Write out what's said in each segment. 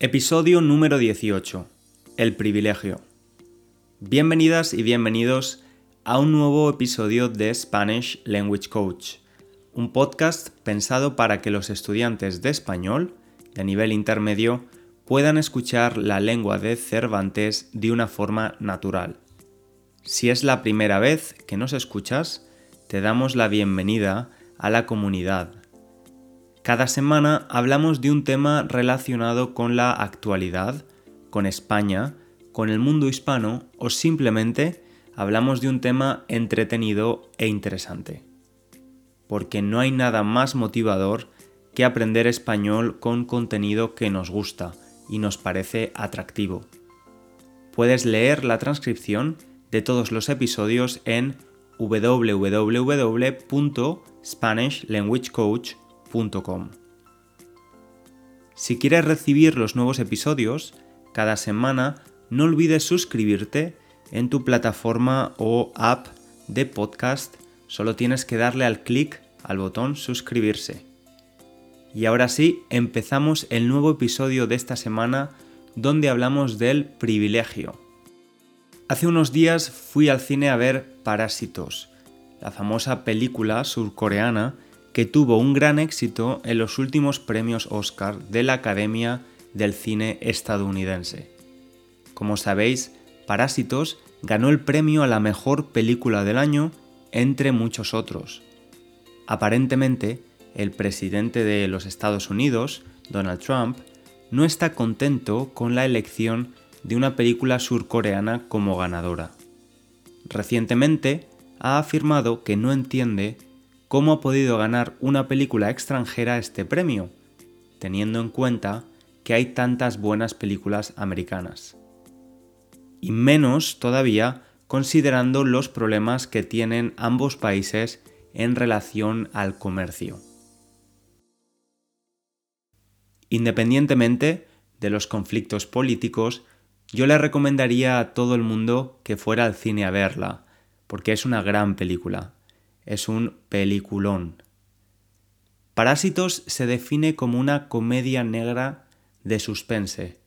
Episodio número 18. El privilegio. Bienvenidas y bienvenidos a un nuevo episodio de Spanish Language Coach, un podcast pensado para que los estudiantes de español de nivel intermedio puedan escuchar la lengua de Cervantes de una forma natural. Si es la primera vez que nos escuchas, te damos la bienvenida a la comunidad cada semana hablamos de un tema relacionado con la actualidad, con España, con el mundo hispano o simplemente hablamos de un tema entretenido e interesante. Porque no hay nada más motivador que aprender español con contenido que nos gusta y nos parece atractivo. Puedes leer la transcripción de todos los episodios en www.spanishlanguagecoach.com si quieres recibir los nuevos episodios cada semana, no olvides suscribirte en tu plataforma o app de podcast. Solo tienes que darle al clic al botón suscribirse. Y ahora sí, empezamos el nuevo episodio de esta semana donde hablamos del privilegio. Hace unos días fui al cine a ver Parásitos, la famosa película surcoreana que tuvo un gran éxito en los últimos premios Oscar de la Academia del Cine estadounidense. Como sabéis, Parásitos ganó el premio a la mejor película del año entre muchos otros. Aparentemente, el presidente de los Estados Unidos, Donald Trump, no está contento con la elección de una película surcoreana como ganadora. Recientemente ha afirmado que no entiende cómo ha podido ganar una película extranjera este premio, teniendo en cuenta que hay tantas buenas películas americanas. Y menos todavía considerando los problemas que tienen ambos países en relación al comercio. Independientemente de los conflictos políticos, yo le recomendaría a todo el mundo que fuera al cine a verla, porque es una gran película es un peliculón. Parásitos se define como una comedia negra de suspense.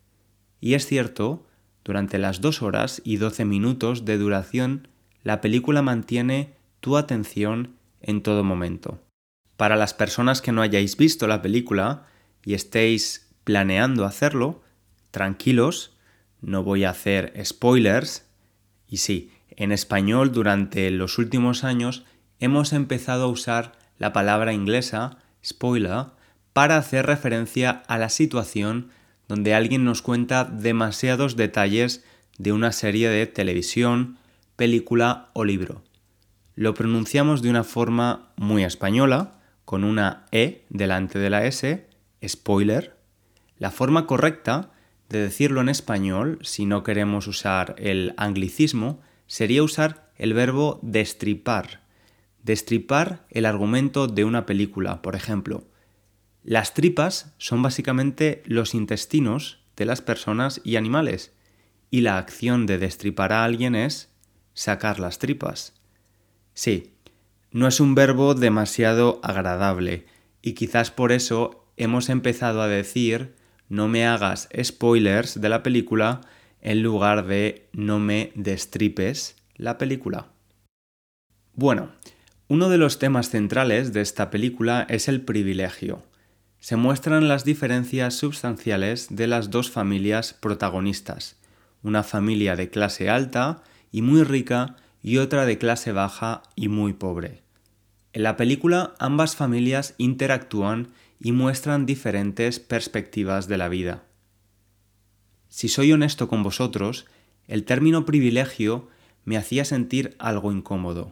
Y es cierto, durante las dos horas y doce minutos de duración, la película mantiene tu atención en todo momento. Para las personas que no hayáis visto la película y estéis planeando hacerlo, tranquilos, no voy a hacer spoilers. Y sí, en español durante los últimos años hemos empezado a usar la palabra inglesa spoiler para hacer referencia a la situación donde alguien nos cuenta demasiados detalles de una serie de televisión, película o libro. Lo pronunciamos de una forma muy española, con una E delante de la S, spoiler. La forma correcta de decirlo en español, si no queremos usar el anglicismo, sería usar el verbo destripar, destripar el argumento de una película, por ejemplo. Las tripas son básicamente los intestinos de las personas y animales, y la acción de destripar a alguien es sacar las tripas. Sí, no es un verbo demasiado agradable, y quizás por eso hemos empezado a decir no me hagas spoilers de la película en lugar de no me destripes la película. Bueno, uno de los temas centrales de esta película es el privilegio. Se muestran las diferencias sustanciales de las dos familias protagonistas, una familia de clase alta y muy rica y otra de clase baja y muy pobre. En la película ambas familias interactúan y muestran diferentes perspectivas de la vida. Si soy honesto con vosotros, el término privilegio me hacía sentir algo incómodo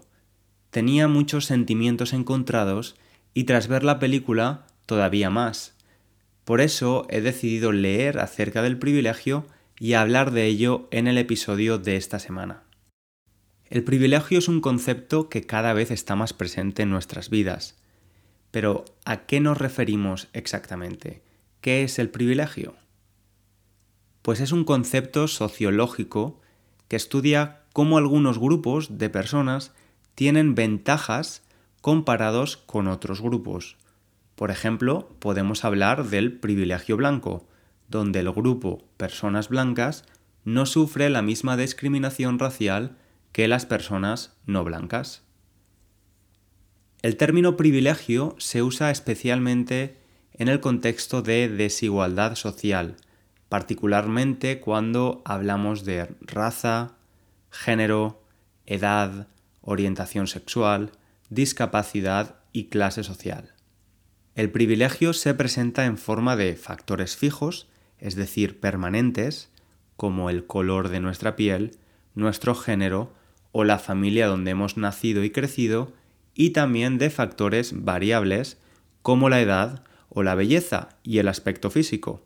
tenía muchos sentimientos encontrados y tras ver la película todavía más. Por eso he decidido leer acerca del privilegio y hablar de ello en el episodio de esta semana. El privilegio es un concepto que cada vez está más presente en nuestras vidas. Pero, ¿a qué nos referimos exactamente? ¿Qué es el privilegio? Pues es un concepto sociológico que estudia cómo algunos grupos de personas tienen ventajas comparados con otros grupos. Por ejemplo, podemos hablar del privilegio blanco, donde el grupo personas blancas no sufre la misma discriminación racial que las personas no blancas. El término privilegio se usa especialmente en el contexto de desigualdad social, particularmente cuando hablamos de raza, género, edad, orientación sexual, discapacidad y clase social. El privilegio se presenta en forma de factores fijos, es decir, permanentes, como el color de nuestra piel, nuestro género o la familia donde hemos nacido y crecido, y también de factores variables como la edad o la belleza y el aspecto físico.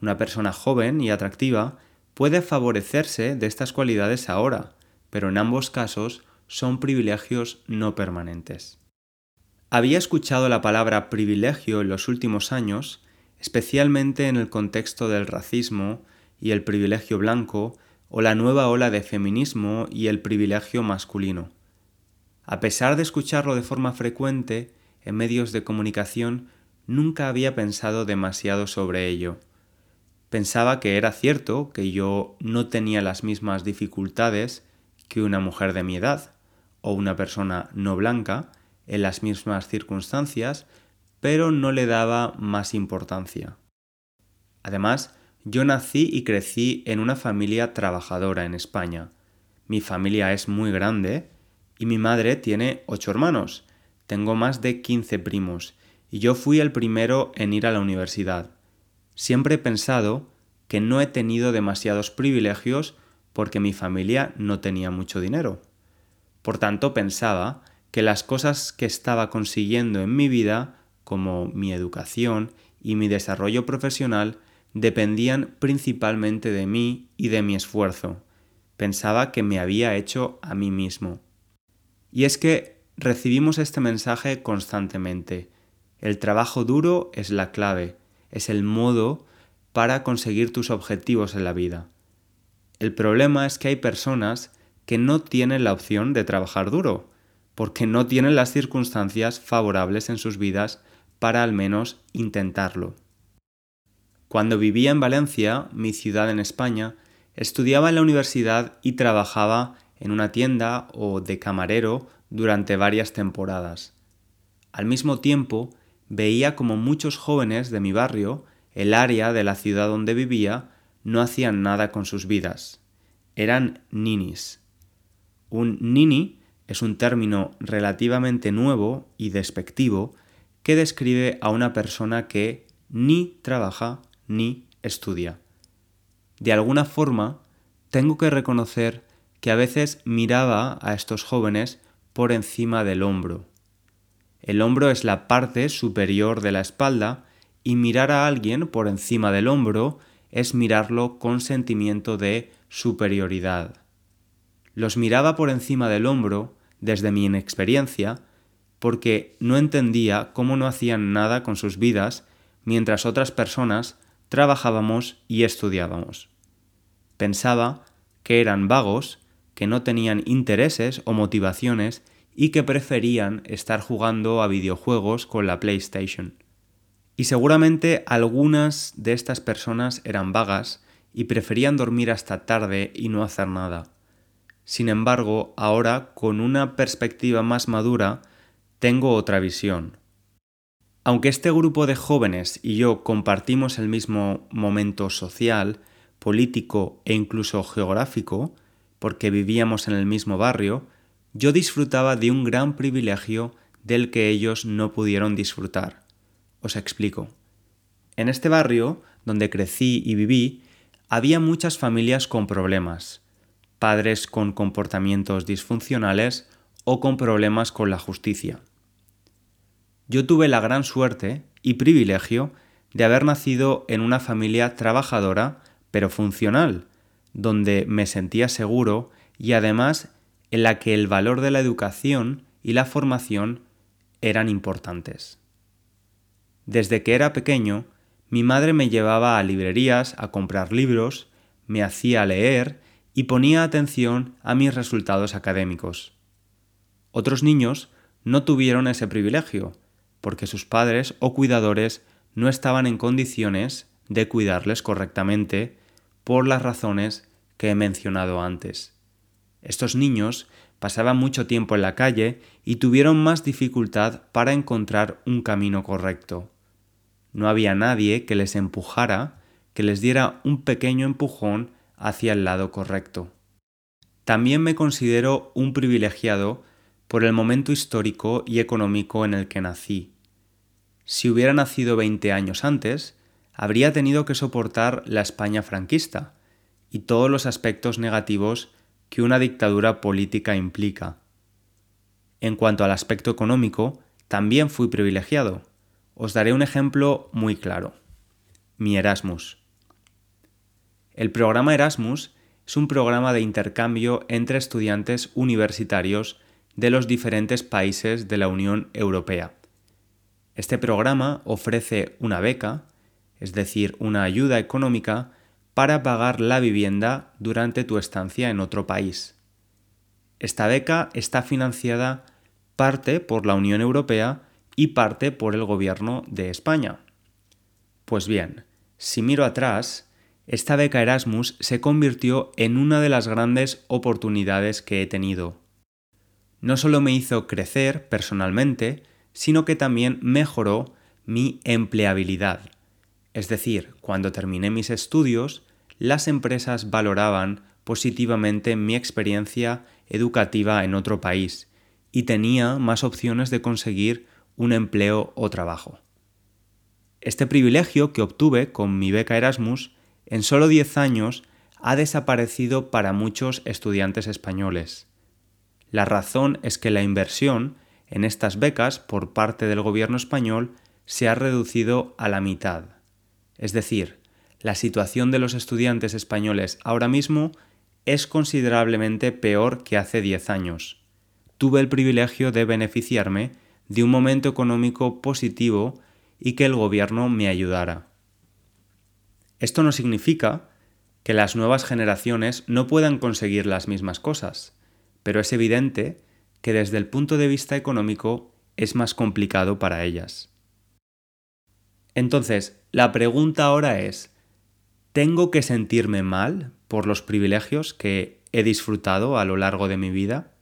Una persona joven y atractiva puede favorecerse de estas cualidades ahora, pero en ambos casos son privilegios no permanentes. Había escuchado la palabra privilegio en los últimos años, especialmente en el contexto del racismo y el privilegio blanco, o la nueva ola de feminismo y el privilegio masculino. A pesar de escucharlo de forma frecuente en medios de comunicación, nunca había pensado demasiado sobre ello. Pensaba que era cierto que yo no tenía las mismas dificultades que una mujer de mi edad o una persona no blanca en las mismas circunstancias, pero no le daba más importancia. Además, yo nací y crecí en una familia trabajadora en España. Mi familia es muy grande y mi madre tiene ocho hermanos. Tengo más de quince primos y yo fui el primero en ir a la universidad. Siempre he pensado que no he tenido demasiados privilegios porque mi familia no tenía mucho dinero. Por tanto, pensaba que las cosas que estaba consiguiendo en mi vida, como mi educación y mi desarrollo profesional, dependían principalmente de mí y de mi esfuerzo. Pensaba que me había hecho a mí mismo. Y es que recibimos este mensaje constantemente. El trabajo duro es la clave, es el modo para conseguir tus objetivos en la vida. El problema es que hay personas que no tienen la opción de trabajar duro, porque no tienen las circunstancias favorables en sus vidas para al menos intentarlo. Cuando vivía en Valencia, mi ciudad en España, estudiaba en la universidad y trabajaba en una tienda o de camarero durante varias temporadas. Al mismo tiempo, veía como muchos jóvenes de mi barrio, el área de la ciudad donde vivía, no hacían nada con sus vidas. Eran ninis. Un nini es un término relativamente nuevo y despectivo que describe a una persona que ni trabaja ni estudia. De alguna forma, tengo que reconocer que a veces miraba a estos jóvenes por encima del hombro el hombro es la parte superior de la espalda y mirar a alguien por encima del hombro es mirarlo con sentimiento de superioridad. Los miraba por encima del hombro, desde mi inexperiencia, porque no entendía cómo no hacían nada con sus vidas mientras otras personas trabajábamos y estudiábamos. Pensaba que eran vagos, que no tenían intereses o motivaciones y que preferían estar jugando a videojuegos con la PlayStation. Y seguramente algunas de estas personas eran vagas y preferían dormir hasta tarde y no hacer nada. Sin embargo, ahora, con una perspectiva más madura, tengo otra visión. Aunque este grupo de jóvenes y yo compartimos el mismo momento social, político e incluso geográfico, porque vivíamos en el mismo barrio, yo disfrutaba de un gran privilegio del que ellos no pudieron disfrutar. Os explico. En este barrio, donde crecí y viví, había muchas familias con problemas, padres con comportamientos disfuncionales o con problemas con la justicia. Yo tuve la gran suerte y privilegio de haber nacido en una familia trabajadora pero funcional, donde me sentía seguro y además en la que el valor de la educación y la formación eran importantes. Desde que era pequeño, mi madre me llevaba a librerías a comprar libros, me hacía leer y ponía atención a mis resultados académicos. Otros niños no tuvieron ese privilegio, porque sus padres o cuidadores no estaban en condiciones de cuidarles correctamente por las razones que he mencionado antes. Estos niños pasaban mucho tiempo en la calle y tuvieron más dificultad para encontrar un camino correcto. No había nadie que les empujara, que les diera un pequeño empujón hacia el lado correcto. También me considero un privilegiado por el momento histórico y económico en el que nací. Si hubiera nacido 20 años antes, habría tenido que soportar la España franquista y todos los aspectos negativos que una dictadura política implica. En cuanto al aspecto económico, también fui privilegiado. Os daré un ejemplo muy claro. Mi Erasmus. El programa Erasmus es un programa de intercambio entre estudiantes universitarios de los diferentes países de la Unión Europea. Este programa ofrece una beca, es decir, una ayuda económica, para pagar la vivienda durante tu estancia en otro país. Esta beca está financiada parte por la Unión Europea y parte por el Gobierno de España. Pues bien, si miro atrás, esta beca Erasmus se convirtió en una de las grandes oportunidades que he tenido. No solo me hizo crecer personalmente, sino que también mejoró mi empleabilidad. Es decir, cuando terminé mis estudios, las empresas valoraban positivamente mi experiencia educativa en otro país y tenía más opciones de conseguir un empleo o trabajo. Este privilegio que obtuve con mi beca Erasmus en solo 10 años ha desaparecido para muchos estudiantes españoles. La razón es que la inversión en estas becas por parte del gobierno español se ha reducido a la mitad. Es decir, la situación de los estudiantes españoles ahora mismo es considerablemente peor que hace 10 años. Tuve el privilegio de beneficiarme de un momento económico positivo y que el gobierno me ayudara. Esto no significa que las nuevas generaciones no puedan conseguir las mismas cosas, pero es evidente que desde el punto de vista económico es más complicado para ellas. Entonces, la pregunta ahora es, ¿tengo que sentirme mal por los privilegios que he disfrutado a lo largo de mi vida?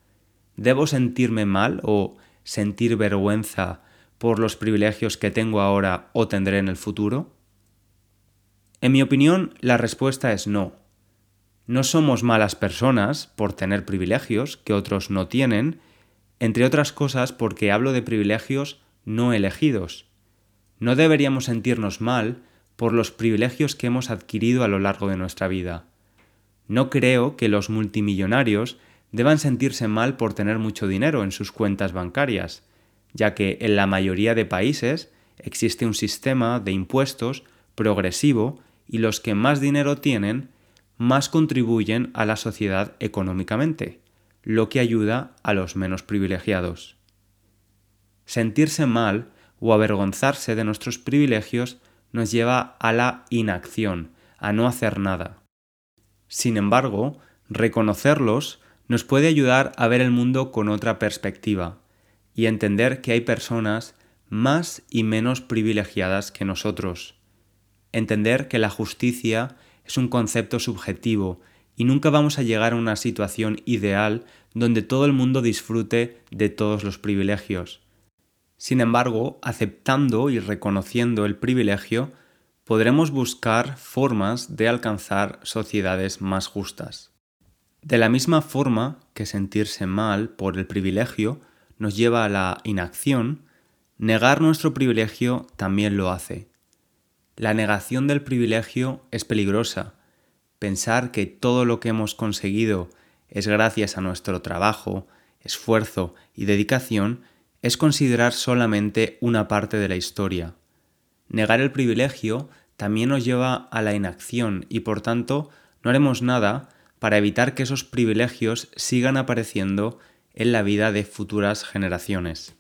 ¿Debo sentirme mal o sentir vergüenza por los privilegios que tengo ahora o tendré en el futuro? En mi opinión, la respuesta es no. No somos malas personas por tener privilegios que otros no tienen, entre otras cosas porque hablo de privilegios no elegidos. No deberíamos sentirnos mal por los privilegios que hemos adquirido a lo largo de nuestra vida. No creo que los multimillonarios deban sentirse mal por tener mucho dinero en sus cuentas bancarias, ya que en la mayoría de países existe un sistema de impuestos progresivo y los que más dinero tienen más contribuyen a la sociedad económicamente lo que ayuda a los menos privilegiados. Sentirse mal o avergonzarse de nuestros privilegios nos lleva a la inacción, a no hacer nada. Sin embargo, reconocerlos nos puede ayudar a ver el mundo con otra perspectiva y entender que hay personas más y menos privilegiadas que nosotros. Entender que la justicia es un concepto subjetivo y nunca vamos a llegar a una situación ideal donde todo el mundo disfrute de todos los privilegios. Sin embargo, aceptando y reconociendo el privilegio, podremos buscar formas de alcanzar sociedades más justas. De la misma forma que sentirse mal por el privilegio nos lleva a la inacción, negar nuestro privilegio también lo hace. La negación del privilegio es peligrosa, pensar que todo lo que hemos conseguido es gracias a nuestro trabajo, esfuerzo y dedicación es considerar solamente una parte de la historia. Negar el privilegio también nos lleva a la inacción y por tanto no haremos nada para evitar que esos privilegios sigan apareciendo en la vida de futuras generaciones.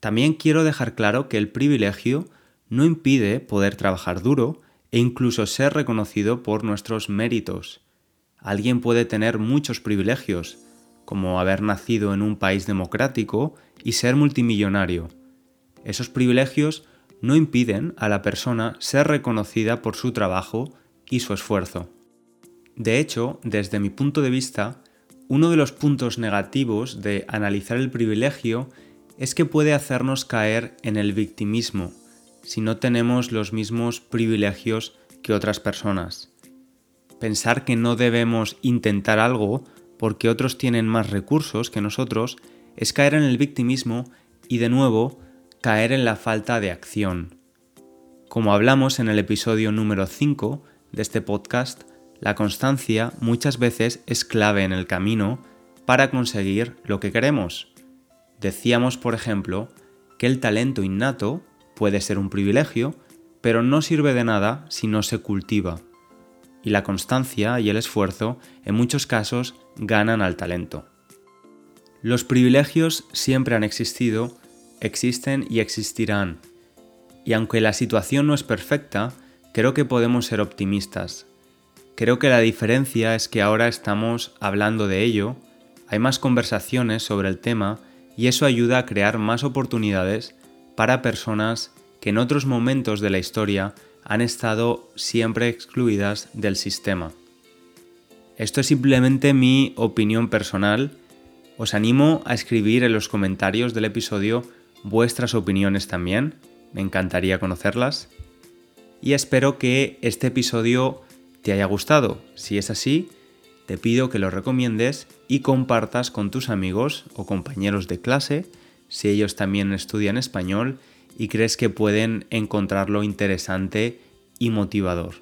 También quiero dejar claro que el privilegio no impide poder trabajar duro e incluso ser reconocido por nuestros méritos. Alguien puede tener muchos privilegios, como haber nacido en un país democrático y ser multimillonario. Esos privilegios no impiden a la persona ser reconocida por su trabajo y su esfuerzo. De hecho, desde mi punto de vista, uno de los puntos negativos de analizar el privilegio es que puede hacernos caer en el victimismo si no tenemos los mismos privilegios que otras personas. Pensar que no debemos intentar algo porque otros tienen más recursos que nosotros es caer en el victimismo y de nuevo caer en la falta de acción. Como hablamos en el episodio número 5 de este podcast, la constancia muchas veces es clave en el camino para conseguir lo que queremos. Decíamos, por ejemplo, que el talento innato puede ser un privilegio, pero no sirve de nada si no se cultiva. Y la constancia y el esfuerzo en muchos casos ganan al talento. Los privilegios siempre han existido existen y existirán. Y aunque la situación no es perfecta, creo que podemos ser optimistas. Creo que la diferencia es que ahora estamos hablando de ello, hay más conversaciones sobre el tema y eso ayuda a crear más oportunidades para personas que en otros momentos de la historia han estado siempre excluidas del sistema. Esto es simplemente mi opinión personal. Os animo a escribir en los comentarios del episodio vuestras opiniones también, me encantaría conocerlas. Y espero que este episodio te haya gustado. Si es así, te pido que lo recomiendes y compartas con tus amigos o compañeros de clase si ellos también estudian español y crees que pueden encontrarlo interesante y motivador.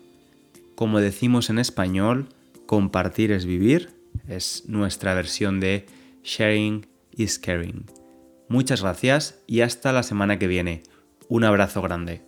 Como decimos en español, compartir es vivir, es nuestra versión de sharing is caring. Muchas gracias y hasta la semana que viene. Un abrazo grande.